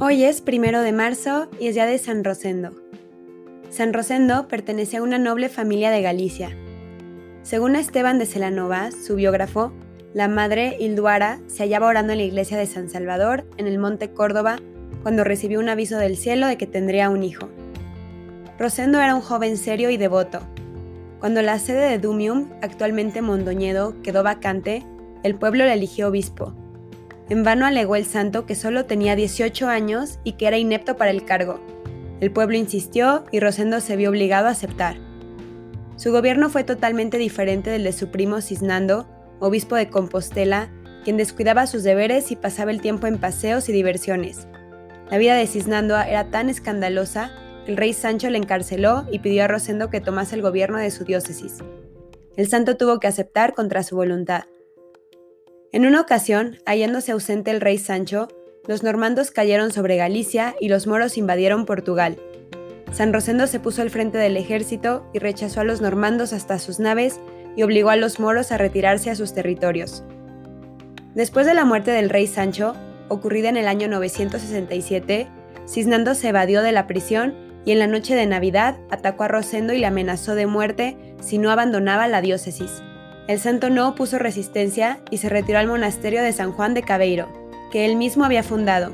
Hoy es primero de marzo y es día de San Rosendo. San Rosendo pertenece a una noble familia de Galicia. Según Esteban de Celanova, su biógrafo, la madre Hilduara se hallaba orando en la iglesia de San Salvador, en el monte Córdoba, cuando recibió un aviso del cielo de que tendría un hijo. Rosendo era un joven serio y devoto. Cuando la sede de Dumium, actualmente Mondoñedo, quedó vacante, el pueblo le eligió obispo en vano alegó el santo que solo tenía 18 años y que era inepto para el cargo. El pueblo insistió y Rosendo se vio obligado a aceptar. Su gobierno fue totalmente diferente del de su primo Cisnando, obispo de Compostela, quien descuidaba sus deberes y pasaba el tiempo en paseos y diversiones. La vida de Cisnando era tan escandalosa el rey Sancho le encarceló y pidió a Rosendo que tomase el gobierno de su diócesis. El santo tuvo que aceptar contra su voluntad. En una ocasión, hallándose ausente el rey Sancho, los normandos cayeron sobre Galicia y los moros invadieron Portugal. San Rosendo se puso al frente del ejército y rechazó a los normandos hasta sus naves y obligó a los moros a retirarse a sus territorios. Después de la muerte del rey Sancho, ocurrida en el año 967, Cisnando se evadió de la prisión y en la noche de Navidad atacó a Rosendo y le amenazó de muerte si no abandonaba la diócesis. El santo no opuso resistencia y se retiró al monasterio de San Juan de Cabeiro, que él mismo había fundado.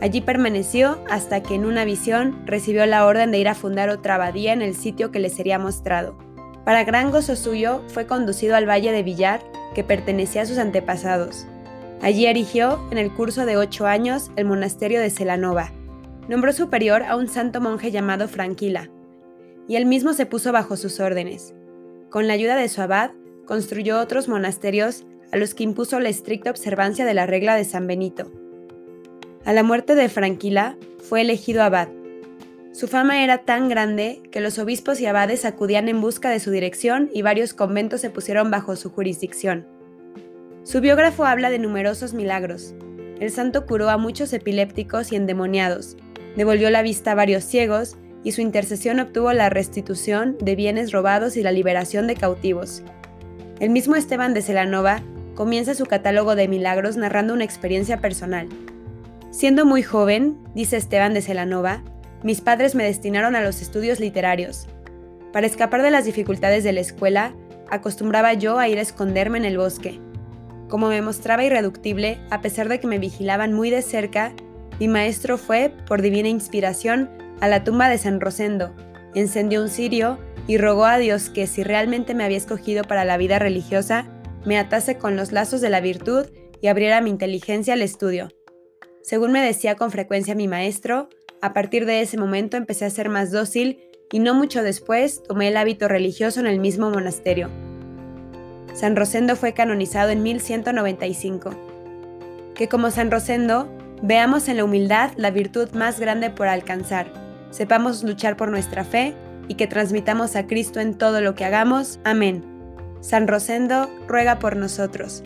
Allí permaneció hasta que en una visión recibió la orden de ir a fundar otra abadía en el sitio que le sería mostrado. Para gran gozo suyo fue conducido al valle de Villar, que pertenecía a sus antepasados. Allí erigió, en el curso de ocho años, el monasterio de Celanova. Nombró superior a un santo monje llamado Franquila, y él mismo se puso bajo sus órdenes. Con la ayuda de su abad, construyó otros monasterios a los que impuso la estricta observancia de la regla de San Benito. A la muerte de Franquila fue elegido abad. Su fama era tan grande que los obispos y abades acudían en busca de su dirección y varios conventos se pusieron bajo su jurisdicción. Su biógrafo habla de numerosos milagros. El santo curó a muchos epilépticos y endemoniados, devolvió la vista a varios ciegos y su intercesión obtuvo la restitución de bienes robados y la liberación de cautivos. El mismo Esteban de Celanova comienza su catálogo de milagros narrando una experiencia personal. Siendo muy joven, dice Esteban de Celanova, mis padres me destinaron a los estudios literarios. Para escapar de las dificultades de la escuela, acostumbraba yo a ir a esconderme en el bosque. Como me mostraba irreductible, a pesar de que me vigilaban muy de cerca, mi maestro fue, por divina inspiración, a la tumba de San Rosendo, encendió un cirio y rogó a Dios que si realmente me había escogido para la vida religiosa, me atase con los lazos de la virtud y abriera mi inteligencia al estudio. Según me decía con frecuencia mi maestro, a partir de ese momento empecé a ser más dócil y no mucho después tomé el hábito religioso en el mismo monasterio. San Rosendo fue canonizado en 1195. Que como San Rosendo, veamos en la humildad la virtud más grande por alcanzar, sepamos luchar por nuestra fe y que transmitamos a Cristo en todo lo que hagamos. Amén. San Rosendo ruega por nosotros.